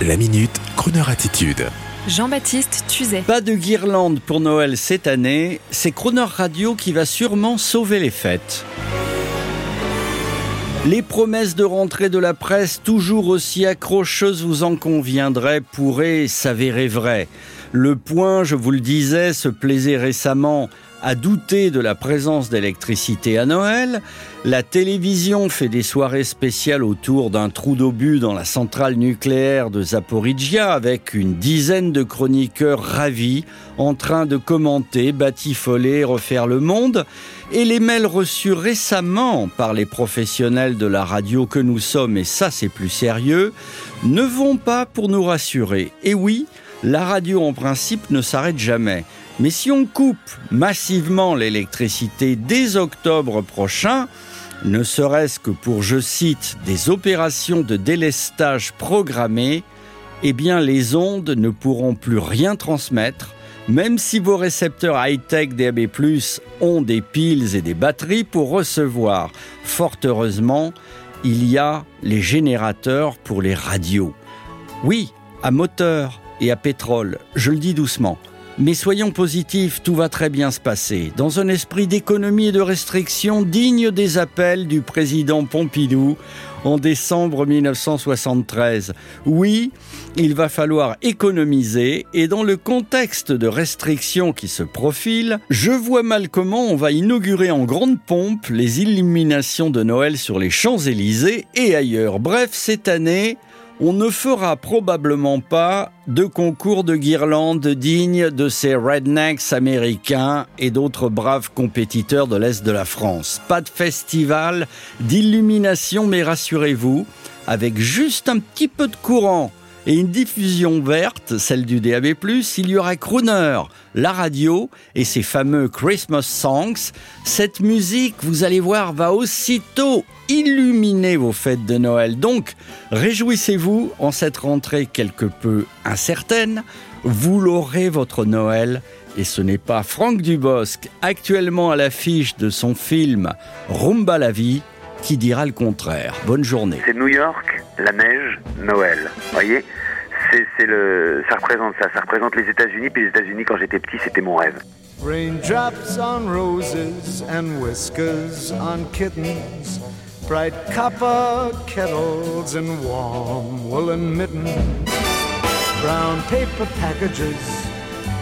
La minute, Kroneur attitude. Jean-Baptiste Tuzet. Pas de guirlande pour Noël cette année, c'est Croner Radio qui va sûrement sauver les fêtes. Les promesses de rentrée de la presse, toujours aussi accrocheuses, vous en conviendrez, pourraient s'avérer vraies. Le point, je vous le disais, se plaisait récemment à douter de la présence d'électricité à Noël. La télévision fait des soirées spéciales autour d'un trou d'obus dans la centrale nucléaire de Zaporizhia avec une dizaine de chroniqueurs ravis en train de commenter, batifoler, refaire le monde. Et les mails reçus récemment par les professionnels de la radio que nous sommes, et ça c'est plus sérieux, ne vont pas pour nous rassurer. Et oui, la radio en principe ne s'arrête jamais. Mais si on coupe massivement l'électricité dès octobre prochain, ne serait-ce que pour, je cite, des opérations de délestage programmées, eh bien les ondes ne pourront plus rien transmettre, même si vos récepteurs high-tech DAB+, ont des piles et des batteries pour recevoir. Fort heureusement, il y a les générateurs pour les radios. Oui, à moteur et à pétrole, je le dis doucement. Mais soyons positifs, tout va très bien se passer, dans un esprit d'économie et de restriction digne des appels du président Pompidou en décembre 1973. Oui, il va falloir économiser et dans le contexte de restrictions qui se profilent, je vois mal comment on va inaugurer en grande pompe les illuminations de Noël sur les Champs-Élysées et ailleurs. Bref, cette année, on ne fera probablement pas de concours de guirlandes dignes de ces rednecks américains et d'autres braves compétiteurs de l'Est de la France. Pas de festival d'illumination, mais rassurez-vous, avec juste un petit peu de courant et une diffusion verte, celle du DAB+, il y aura Crooner, la radio et ses fameux Christmas songs. Cette musique, vous allez voir, va aussitôt illuminer vos fêtes de Noël. Donc, réjouissez-vous en cette rentrée quelque peu incertaine. Vous l'aurez votre Noël. Et ce n'est pas Franck Dubosc, actuellement à l'affiche de son film Rumba la vie, qui dira le contraire? Bonne journée. C'est New York, la neige, Noël. Voyez? C'est, le, ça représente ça, ça représente les États-Unis. Puis les États-Unis, quand j'étais petit, c'était mon rêve. Raindrops on roses and whiskers on kittens, bright copper kettles and warm woolen mittens, brown paper packages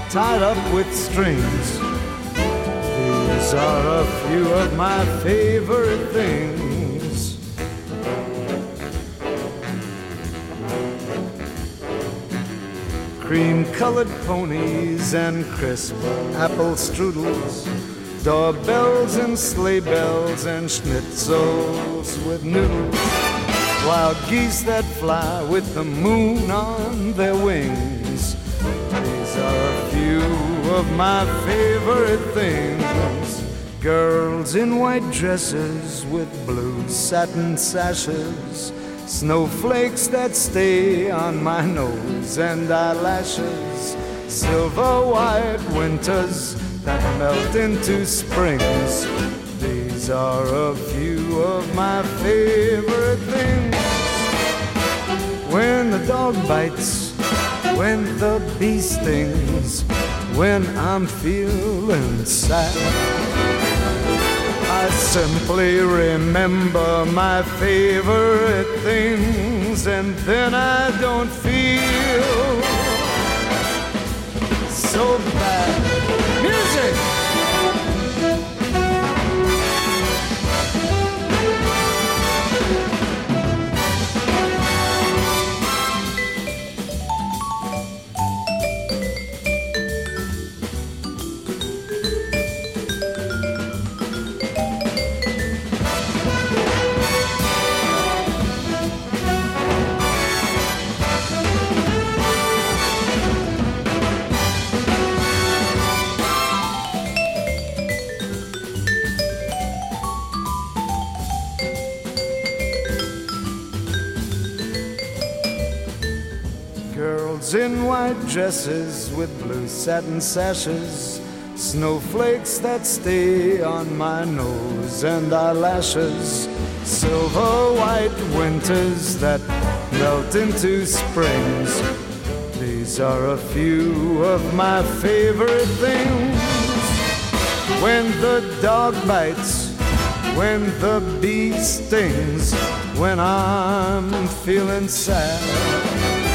tied up with strings. These are a few of my favorite things. Cream colored ponies and crisp apple strudels, doorbells and sleigh bells and schnitzels with noodles, wild geese that fly with the moon on their wings. These are a few of my favorite things. Girls in white dresses with blue satin sashes Snowflakes that stay on my nose and eyelashes. Silver white winters that melt into springs. These are a few of my favorite things. When the dog bites, when the bee stings, when I'm feeling sad. Simply remember my favorite things, and then I don't feel so bad. Girls in white dresses with blue satin sashes, snowflakes that stay on my nose and eyelashes, silver white winters that melt into springs. These are a few of my favorite things. When the dog bites, when the bee stings, when I'm feeling sad.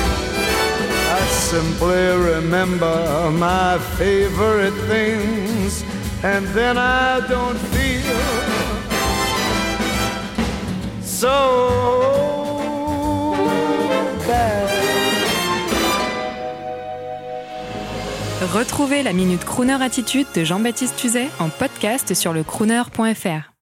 Simply remember my favorite things, and then I don't feel so bad. Retrouvez la Minute Crooner Attitude de Jean-Baptiste Tuzet en podcast sur le crooner.fr.